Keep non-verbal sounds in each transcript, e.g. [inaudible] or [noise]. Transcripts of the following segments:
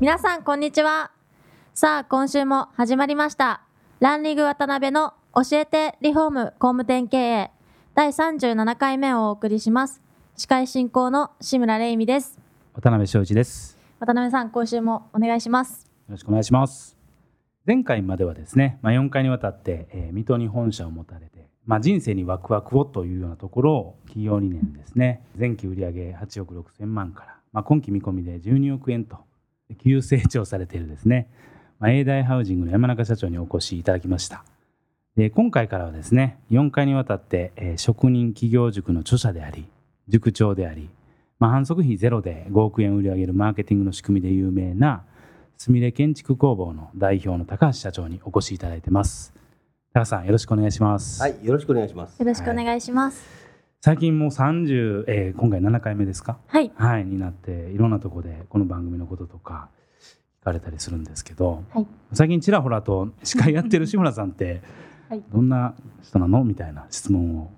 皆さんこんにちは。さあ今週も始まりました。ランリグ渡辺の教えてリフォーム工務店経営。第37回目をお送りします。司会進行の志村玲美です。渡辺翔一です。渡辺さん今週もお願いします。よろしくお願いします。前回まではですね、まあ、4回にわたって、えー水戸に本社を持たれて、まあ、人生にワクワクをというようなところを企業理念ですね、前期売上8億6千万から、まあ、今期見込みで12億円と急成長されているですね、まあ、永大ハウジングの山中社長にお越しいただきました。で今回からはですね、4回にわたって、えー職人企業塾の著者であり、塾長であり、まあ、反則費ゼロで5億円売り上げるマーケティングの仕組みで有名なすみれ建築工房の代表の高橋社長にお越しいただいてます高橋さんよろしくお願いします、はい、よろしくお願いします。よろしくお願いします最近もう30、えー今回7回目ですか？はい。はいになっていろんなところでこの番組のこととか聞かれたりするんですけどはい。最近ちらほらと司会やってる志村さんってはい。どんな人なの？みたいな質問を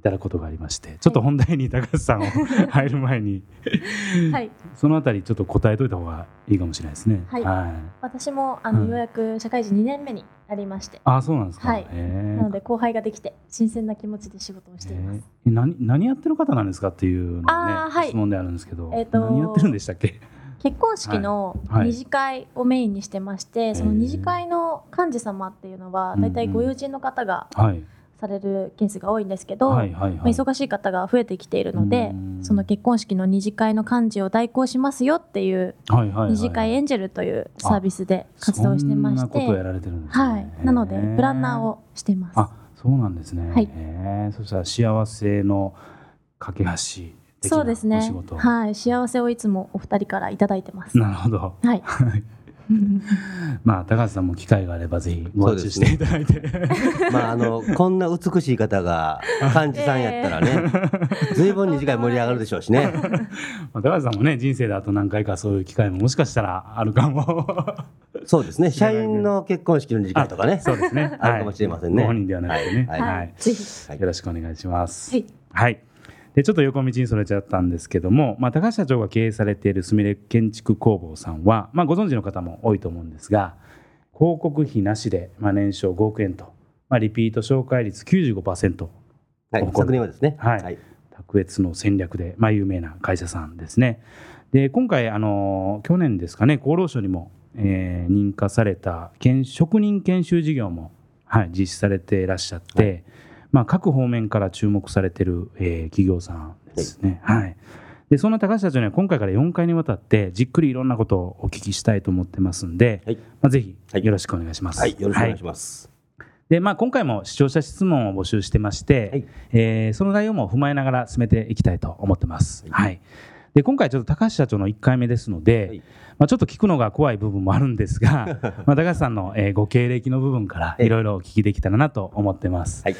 いただくことがありましてちょっと本題に高橋さんを [laughs] 入る前に [laughs] はい。そのあたりちょっと答えといた方がいいかもしれないですね。はい。はい、私もあの、うん。ようやく社会人2年目になりまして。ああ、そうなんですか。はい。なので後輩ができて新鮮な気持ちで仕事をしています、えー。何何やってる方なんですかっていうのがね、はい。質問であるんですけど、えーと何やってるんでしたっけ？結婚式のはい。はい。二次会をメインにしてまして、そのへー。二次会の幹事様っていうのはうんうん。大体ご友人の方がはいされるケースが多いんですけど、はいはいはい。まあ、忙しい方が増えてきているのでうんその結婚式の二次会の幹事を代行しますよっていうはいはいはい二次会エンジェルというサービスで活動してましてね。はいなのでへプランナー。をしていますあ、そうなんですね。はいそしたら幸せの架け橋そうですねお仕事。はい幸せをいつもお二人からいただいてますなるほど。はいまあ高橋さんも機会があればぜひご発注していただいて。[laughs] まあ、あの、こんな美しい方が幹事さんやったらね、ずいぶん二次会盛り上がるでしょうしね。[laughs] まあ高橋さんもね人生であと何回かそういう機会ももしかしたらあるかも。そうですね、社員の結婚式の二次会とかね。そうですね。あるかもしれませんねはいご本人ではなくてね。はいはいはいよろしくお願いします。はいはい。でちょっと横道にそれちゃったんですけども、まあ、高橋社長が経営されているすみれ建築工房さんは、まあ、ご存知の方も多いと思うんですが広告費なしで、まあ、年商5億円と、まあ、リピート紹介率95%はい、昨年はですね。はいはい。卓越の戦略で、まあ、有名な会社さんですね。で今回あの去年ですかね厚労省にも、えー認可された研職人研修事業も、はい、実施されていらっしゃって、まあ、各方面から注目されている、えー企業さんですね。はいでそんな高橋社長には今回から4回にわたってじっくりいろんなことをお聞きしたいと思ってますんで、はいまあ、ぜひはいよろしくお願いします。はい、よろしくお願いします。で、まあ、今回も視聴者質問を募集してまして、はいえーその内容も踏まえながら進めていきたいと思ってます。はい。で、今回ちょっと高橋社長の1回目ですので、はいまあ、ちょっと聞くのが怖い部分もあるんですが、[laughs] まあ、高橋さんの、えーご経歴の部分からはいいろいろお聞きできたらなと思ってます。はい。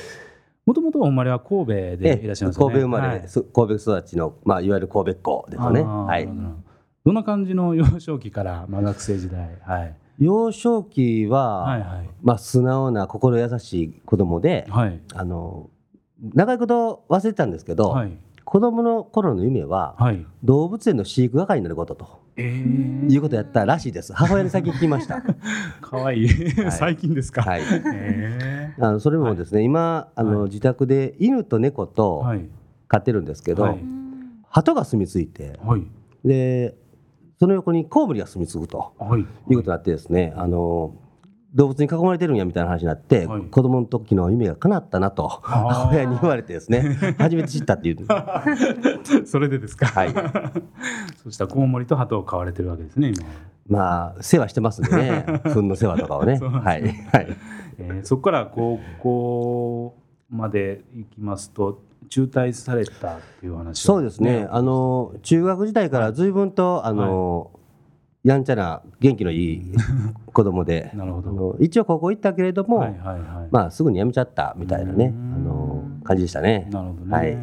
もともとお生まれは神戸でえいらっしゃいますよね。神戸生まれ、はい。す神戸育ちの、まあ、いわゆる神戸っ子ですよね。はい。どど。んな感じの幼少期から、まあ、学生時代、はい、幼少期は、はいはい。まあ、素直な心優しい子供で、はい。あの、長いこと忘れてたんですけど、はい。子供の頃の夢は、はい。動物園の飼育係になることと。えー、いうことをやったらしいです。母親に先聞きました。[laughs] かわい。い、最近ですか。はい。えあのそれもですね、今あの、はい。自宅で犬と猫ー、とはい。飼ってるんですけど、はい。鳩が住み着いて、はい。でその横にコウモリが住み着くとはい。いうことになってですね、あの動物に囲まれてるんやみたいな話になって、はい。子供の時の夢が叶ったなと母親に言われてですね。[laughs] 初めて知ったっていう。[laughs] それでですか？はい。[laughs] そしたらコウモリと鳩を飼われてるわけですね今。まあ世話してますんでね。糞の世話とかをね。はい。はい。えーそこから高校まで行きますと中退されたっていう話をそうですね。あの中学時代から随分とあの、やんちゃな元気のいい [laughs] 子供で。なるほど。一応高校行ったけれども、はいはいはい。まあすぐに辞めちゃったみたいなねうん。あの感じでしたね。なるほどね、はい。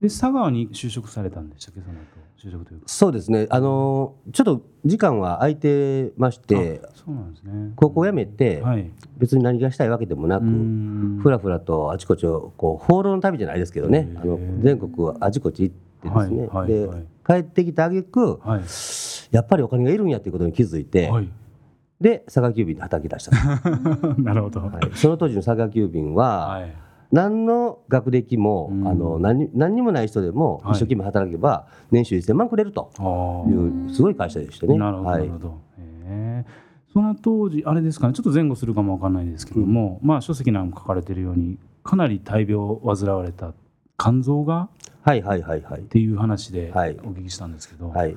で佐川に就職されたんでしたっけ？その後就職というか。そうですね。あのちょっと時間は空いてましてあそうなんですね。高校辞めてはい。別に何がしたいわけでもなく、うん。ふらふらとあちこちをこう放浪の旅じゃないですけどね。あの全国あちこち行ってですね、はいはいはい。で帰ってきた挙句はい。やっぱりお金がいるんやっていうことに気づいて、はい。で佐賀急便で働き出した [laughs] なるほど。ははい、その当時の佐賀急便は、い。何の学歴も、うん。あの何何にもない人でもはい。一生懸命働けば年収1000万くれると。あいうすごい会社でしてね。なるほど、るほど。へえその当時、あれですかね、ちょっと前後するかもわかんないですけども、まあ書籍なんか書かれてるように、かなり大病を患われた肝臓がはいはいはいはいっていう話でおはい聞きしたんですけど、はい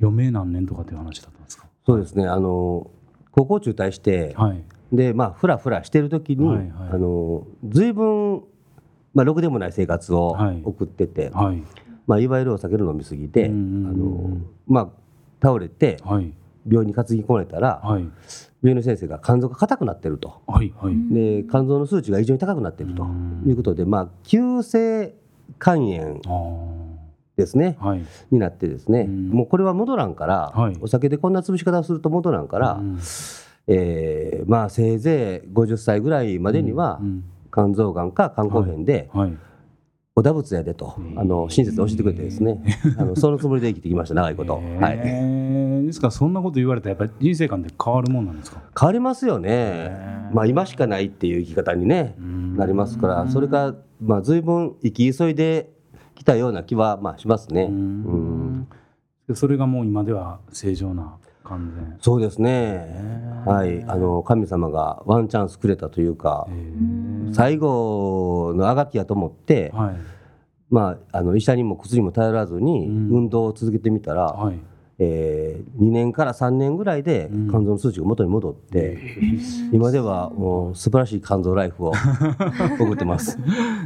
余命何年とかっていう話だったんですか？そうですねあの高校中退して、はい。でまあふらふらしてる時に、はいはいあの随分まあろくでもない生活をはい送ってて、はい。まあいわゆるお酒の飲み過ぎで、うんうんうんあのまあ倒れてはい。病院に担ぎ込まれたら、はい。病院の先生が肝臓が硬くなってると。はい。はい。で肝臓の数値が異常に高くなっているとうんいうことで、まあ、急性肝炎あですね。あ。はい。になってですね、うん。もうこれは戻らんから、はい。お酒でこんな潰し方をすると戻らんから、うん。えーまあ、せいぜい50歳ぐらいまでにはうん肝臓がんか肝硬変ではい。お打仏やでと、あの親切で教えてくれてですね、あのそのつもりで生きてきました長いこと、へはい、えですから、そんなこと言われたら、やっぱり人生観って変わるもんなんですか？変わりますよね。まあ、今しかないっていう生き方にね、うん。なりますから、それから、まあ、随分生き急いできたような気は、まあ、しますね。ううん。それがもう今では正常な完全。そうですね、はい、あの神様がワンチャンスくれたというか、最後のあがきやと思って、はい。まあ、あの医者にも薬にも頼らずにうん。運動を続けてみたら、はい。えー、2年から3年ぐらいでうん。肝臓の数値が元に戻って、今ではもう素晴らしい肝臓ライフを [laughs] 送ってます。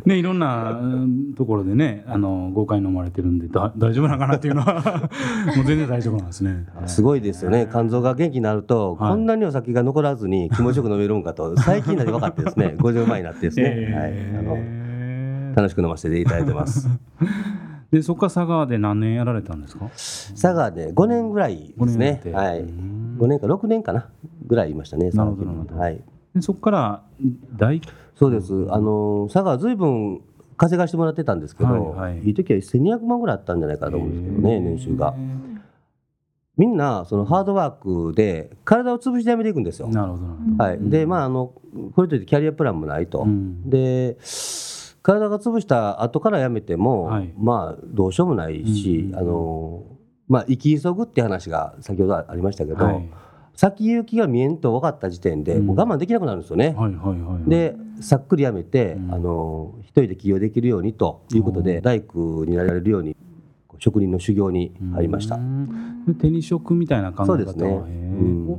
ねいろんなうんところでねあの豪快に飲まれてるんでだ大丈夫なのかなっていうのは [laughs] もう全然大丈夫なんですね。すごいですよね。肝臓が元気になると、はい。こんなにお酒が残らずに気持ちよく飲めるんかと [laughs] 最近になって分かってですね。50前になってですね、えー。はい、あの楽しく飲ませていただいてますでそこから佐川で何年やられたんですか？佐賀で5年ぐらいですね。5年やって。はい。うん。5年か6年かな？ぐらいいましたねなるほど佐賀なるほど。はい。でそこから大そうです。あの佐賀は随分稼がしてもらってたんですけど、はいはい。いい時は1200万ぐらいあったんじゃないかなと思うんですけどね、年収が。みんなそのハードワークで体を潰してやめていくんですよ、なるほどなるほど。はい、でまああのこれといってキャリアプランもないと、うん。で体が潰した後からやめても、はい。まあどうしようもないし、うんあのまあ生き急ぐって話が先ほどありましたけど、はい。先行きが見えんと分かった時点で、うん。もう我慢できなくなるんですよね。はいはいはい。でさっくりやめて、うん。あの一人で起業できるようにということで、うん。大工になれるように職人の修行に入りました。手に職みたいな考え方そうですね。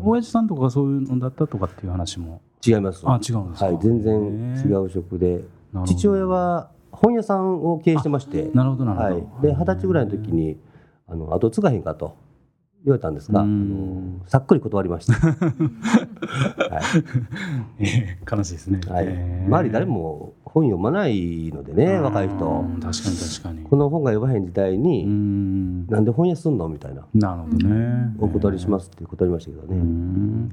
お親父さんとかがそういうのだったとかっていう話も。違います。あ違うんですか。はい、全然違う職で、父親は本屋さんを経営してまして、なるほどなるほど、はい、で二十歳ぐらいの時にあの後継がへんかと言われたんですが、あうん。のさっくり断りました。[laughs] はえー悲しいですね、い、はい。えー。周り誰も本読まないのでね、若い人。う。ん確かに確かに。この本が読まへん時代うに、ん。なんで本屋すんのみたいな、なるほどね。お断りしますって断りましたけどうね。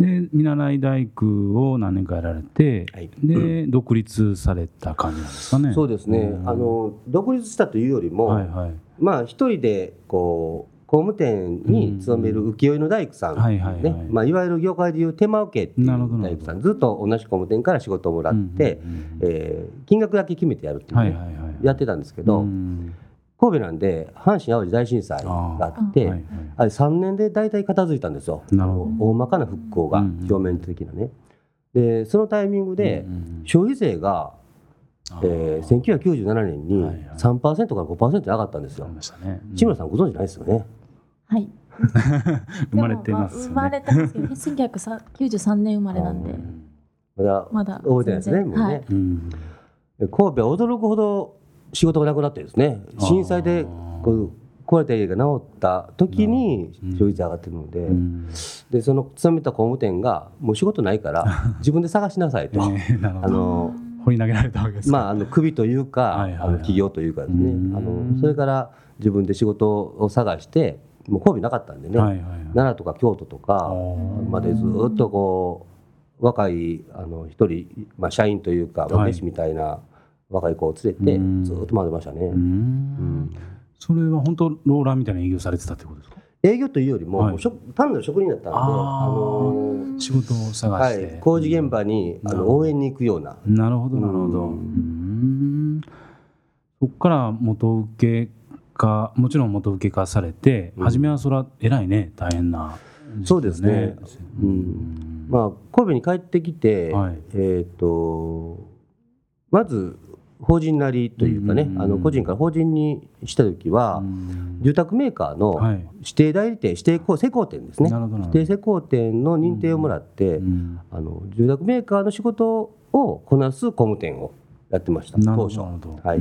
んで見習い大工を何年かやられて、はい。で独立された感じなんですかね。そうですね、ん。あの独立したというよりも、はいはい。まあ一人でこう工務店に勤める浮世絵の大工さん、ね。はいはいはい。まあ、いわゆる業界でいう手間受けっていう大工さんずっと同じ工務店から仕事をもらって、うんうんうん。えー金額だけ決めてやるっていうね、はいはいはい。やってたんですけど、うん神戸なんで阪神・淡路大震災があってあ,、はいはい。れ3年で大体片付いたんですよ。なるほど。大まかな復興が、うん表面的なね。でそのタイミングで、うんうん消費税が、あえー、1997年にはいはい。3%から5%に上がったんですよ。あり。ましたね。志村さんご存知ないですよね？はい。[laughs] 生まれてますよね。生まれてますけど、1993年生まれなんで、まだまだ覚えてないですね、もうね。うん。神戸は驚くほど仕事がなくなってですね、震災でこう壊れた家が治った時にうん。消費税上がってるので,、うん。でその勤めた工務店がもう仕事ないから [laughs] 自分で探しなさいと。あの掘り投げられたわけですかまあ、あの首というか、あの企業というかですね。うん。あのそれから自分で仕事を探してもう神戸なかったんでね、はいはいはい。奈良とか京都とかー。までずっとこう若いあの一人、まあ、社員というかはい。弟子みたいな若い子を連れてうん。ずっと回ってましたね、ううん。んそれは本当ローラーみたいな営業されてたってことですか？営業というよりも,、はい。単なる職人だったんであの仕事を探はして、い、工事現場にあの応援に行くような。なるほどなるほど。ううん。んそこから元請け化もちろん元請け化されて、うん。初めはそれは偉いね。大変なそうですね。ううん。んまあ、神戸に帰ってきて、はい。えー、とまず法人なりというかね、うん。あの個人から法人にした時は、うん。住宅メーカーのはい。指定代理店、指定施工店ですね。指定施工店の認定をもらって、うん。あの住宅メーカーの仕事をこなす工務店をやってました当初。はい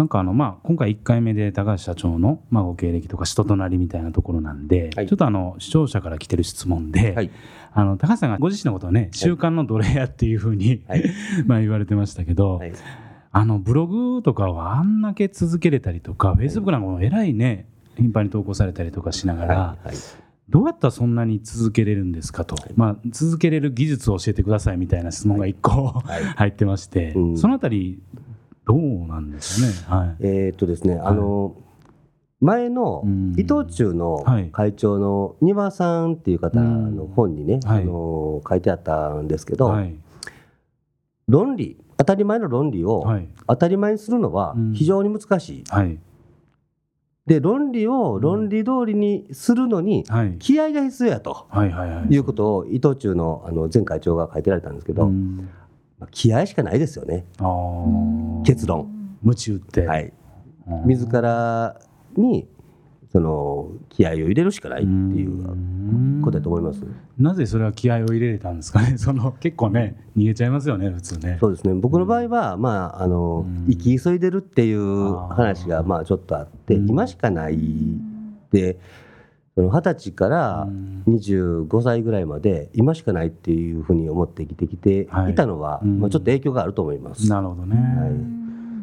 なんかあのまあ今回1回目で高橋社長のまあご経歴とか人となりみたいなところなんで、はい。ちょっとあの視聴者から来てる質問で、はい。あの高橋さんがご自身のことをね習慣の奴隷やっていうふうに、はい。[laughs] まあ言われてましたけど、はい。あのブログとかはあんだけ続けれたりとか、フェイスブックなんかもえらいね頻繁に投稿されたりとかしながら、はい。はい。どうやったらそんなに続けれるんですかと、まあ、続けれる技術を教えてくださいみたいな質問が1個、[laughs] はい。入ってまして、うん。そのあたりどうなんですかね。はい。えーっとですね、あの前のうん。伊藤忠のはい。会長の丹羽さんっていう方の本にね、はい。あの書いてあったんですけど、はい。論理当たり前の論理をはい。当たり前にするのはうん。非常に難しい、はい。で論理を論理通りにするのにはい。気合が必要やとはいうことを伊藤忠のあの前会長が書いてられたんですけど、うんまあ気合しかないですよね。結論、夢中って、はい、うん自らにその気合を入れるしかないっていううん。ことだと思います。なぜそれは気合を入れれたんですかね？[laughs] その結構ね逃げちゃいますよね普通ね。そうですね。僕の場合は、まあ、あのうん。生き急いでるっていう話がまあちょっとあって、うん。今しかない。で二十歳からうん。25歳ぐらいまで今しかないっていうふうに思って生きてきてい。たのは、はいうん。まあ、ちょっと影響があると思います。なるほどね、はい。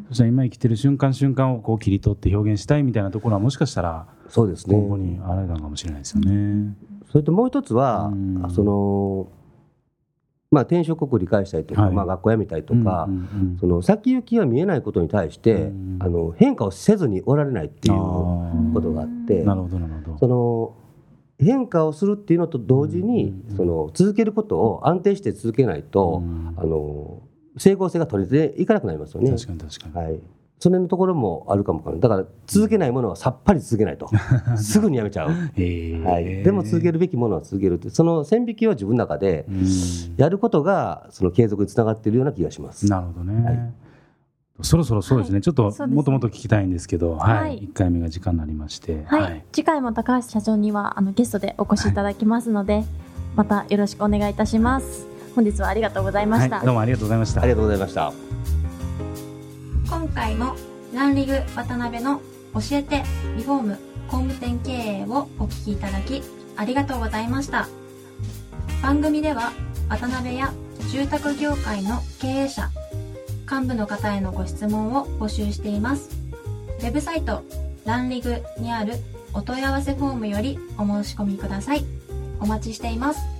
そしたら今生きてる瞬間瞬間をこう切り取って表現したいみたいなところはもしかしたらそうです今後ねにあられたのかもしれないですよね。それともう一つは、うん。そのまあ、転職を繰り返したりとか、はい。まあ、学校辞めたりとか、うんうんその先行きが見えないことに対して、うん。あの変化をせずにおられないっていうことがあってなるほどなるほど。その変化をするっていうのと同時に、うん。その続けることを安定して続けないと、うん。あの整合性が取れていかなくなりますよね。確かに確かに。はいその辺のところもあるかもわかだから続けないものはさっぱり続けないと。[laughs] すぐにやめちゃう、はい、でも続けるべきものは続けるってその線引きは自分の中でうん。やることがその継続につながっているような気がします。なるほどね。はい。そろそろそうですね、はい。ちょっともっともっと聞きたいんですけど、はい、はい。1回目が時間になりまして、はい、次回も高橋社長にはあのゲストでお越しいただきますので、またよろしくお願いいたします。本日はありがとうございました。はい。どうもありがとうございました。ありがとうございました。今回もランリグ渡辺の教えてリフォーム工務店経営をお聞きいただきありがとうございました。番組では渡辺や住宅業界の経営者幹部の方へのご質問を募集しています。ウェブサイトランリグにあるお問い合わせフォームよりお申し込みください。お待ちしています。